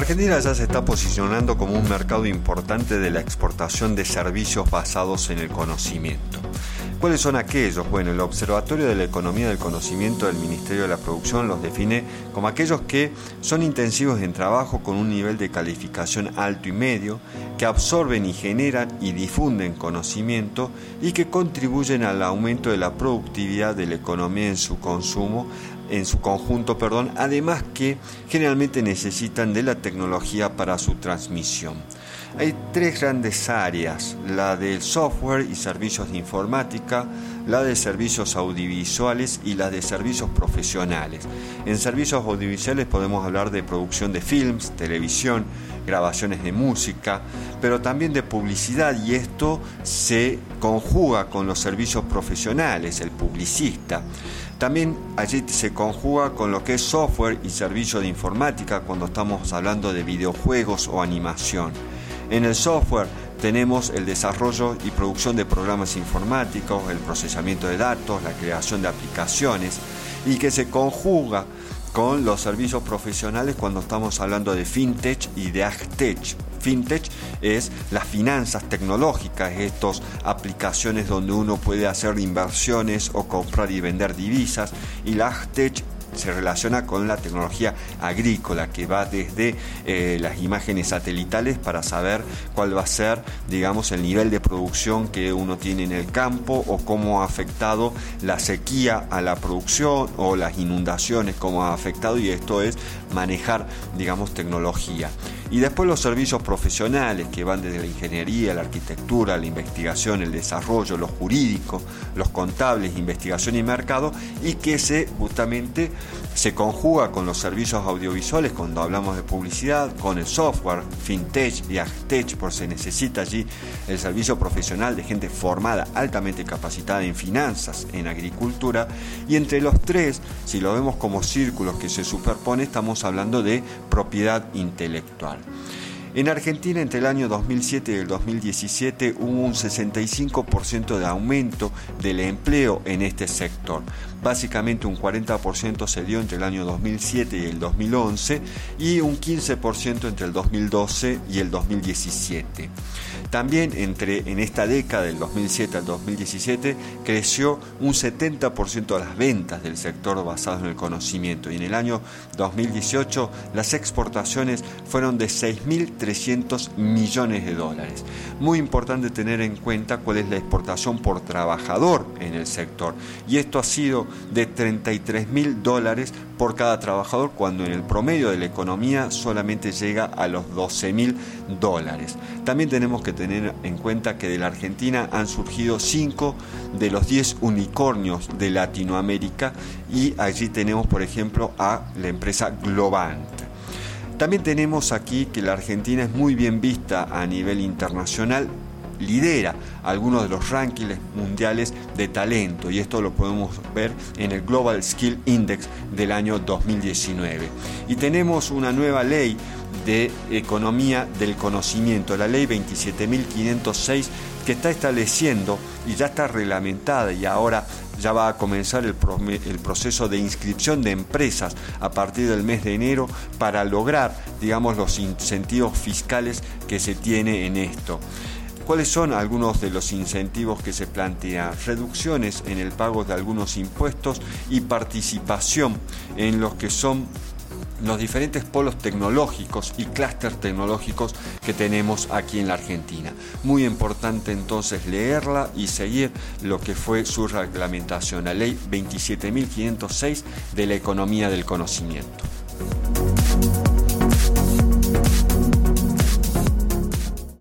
Argentina ya se está posicionando como un mercado importante de la exportación de servicios basados en el conocimiento. ¿Cuáles son aquellos? Bueno, el Observatorio de la Economía del Conocimiento del Ministerio de la Producción los define como aquellos que son intensivos en trabajo con un nivel de calificación alto y medio, que absorben y generan y difunden conocimiento y que contribuyen al aumento de la productividad de la economía en su consumo en su conjunto, perdón, además que generalmente necesitan de la tecnología para su transmisión. Hay tres grandes áreas, la del software y servicios de informática, la de servicios audiovisuales y la de servicios profesionales. En servicios audiovisuales podemos hablar de producción de films, televisión, grabaciones de música, pero también de publicidad y esto se conjuga con los servicios profesionales, el publicista. También allí se conjuga con lo que es software y servicio de informática cuando estamos hablando de videojuegos o animación. En el software tenemos el desarrollo y producción de programas informáticos, el procesamiento de datos, la creación de aplicaciones y que se conjuga con los servicios profesionales cuando estamos hablando de fintech y de agtech. Fintech es las finanzas tecnológicas, estas aplicaciones donde uno puede hacer inversiones o comprar y vender divisas, y la agtech se relaciona con la tecnología agrícola que va desde eh, las imágenes satelitales para saber cuál va a ser, digamos, el nivel de producción que uno tiene en el campo o cómo ha afectado la sequía a la producción o las inundaciones, cómo ha afectado y esto es manejar, digamos, tecnología. Y después los servicios profesionales que van desde la ingeniería, la arquitectura, la investigación, el desarrollo, los jurídicos, los contables, investigación y mercado, y que se justamente se conjuga con los servicios audiovisuales cuando hablamos de publicidad, con el software, fintech y agtech, por se necesita allí el servicio profesional de gente formada, altamente capacitada en finanzas, en agricultura, y entre los tres, si lo vemos como círculos que se superponen, estamos hablando de propiedad intelectual. En Argentina entre el año 2007 y el 2017 hubo un 65% de aumento del empleo en este sector. Básicamente un 40% se dio entre el año 2007 y el 2011 y un 15% entre el 2012 y el 2017. También entre, en esta década del 2007 al 2017 creció un 70% de las ventas del sector basado en el conocimiento y en el año 2018 las exportaciones fueron de 6.300 millones de dólares. Muy importante tener en cuenta cuál es la exportación por trabajador en el sector y esto ha sido de 33 mil dólares por cada trabajador cuando en el promedio de la economía solamente llega a los 12 mil dólares. También tenemos que tener en cuenta que de la Argentina han surgido 5 de los 10 unicornios de Latinoamérica y allí tenemos por ejemplo a la empresa Globant. También tenemos aquí que la Argentina es muy bien vista a nivel internacional lidera algunos de los rankings mundiales de talento y esto lo podemos ver en el Global Skill Index del año 2019. Y tenemos una nueva ley de economía del conocimiento, la ley 27.506 que está estableciendo y ya está reglamentada y ahora ya va a comenzar el, el, proceso de inscripción de empresas a partir del mes de enero para lograr, digamos, los incentivos fiscales que se tiene en esto. ¿Cuáles son algunos de los incentivos que se plantean? Reducciones en el pago de algunos impuestos y participación en los que son los diferentes polos tecnológicos y clústeres tecnológicos que tenemos aquí en la Argentina. Muy importante entonces leerla y seguir lo que fue su reglamentación, la ley 27.506 de la economía del conocimiento.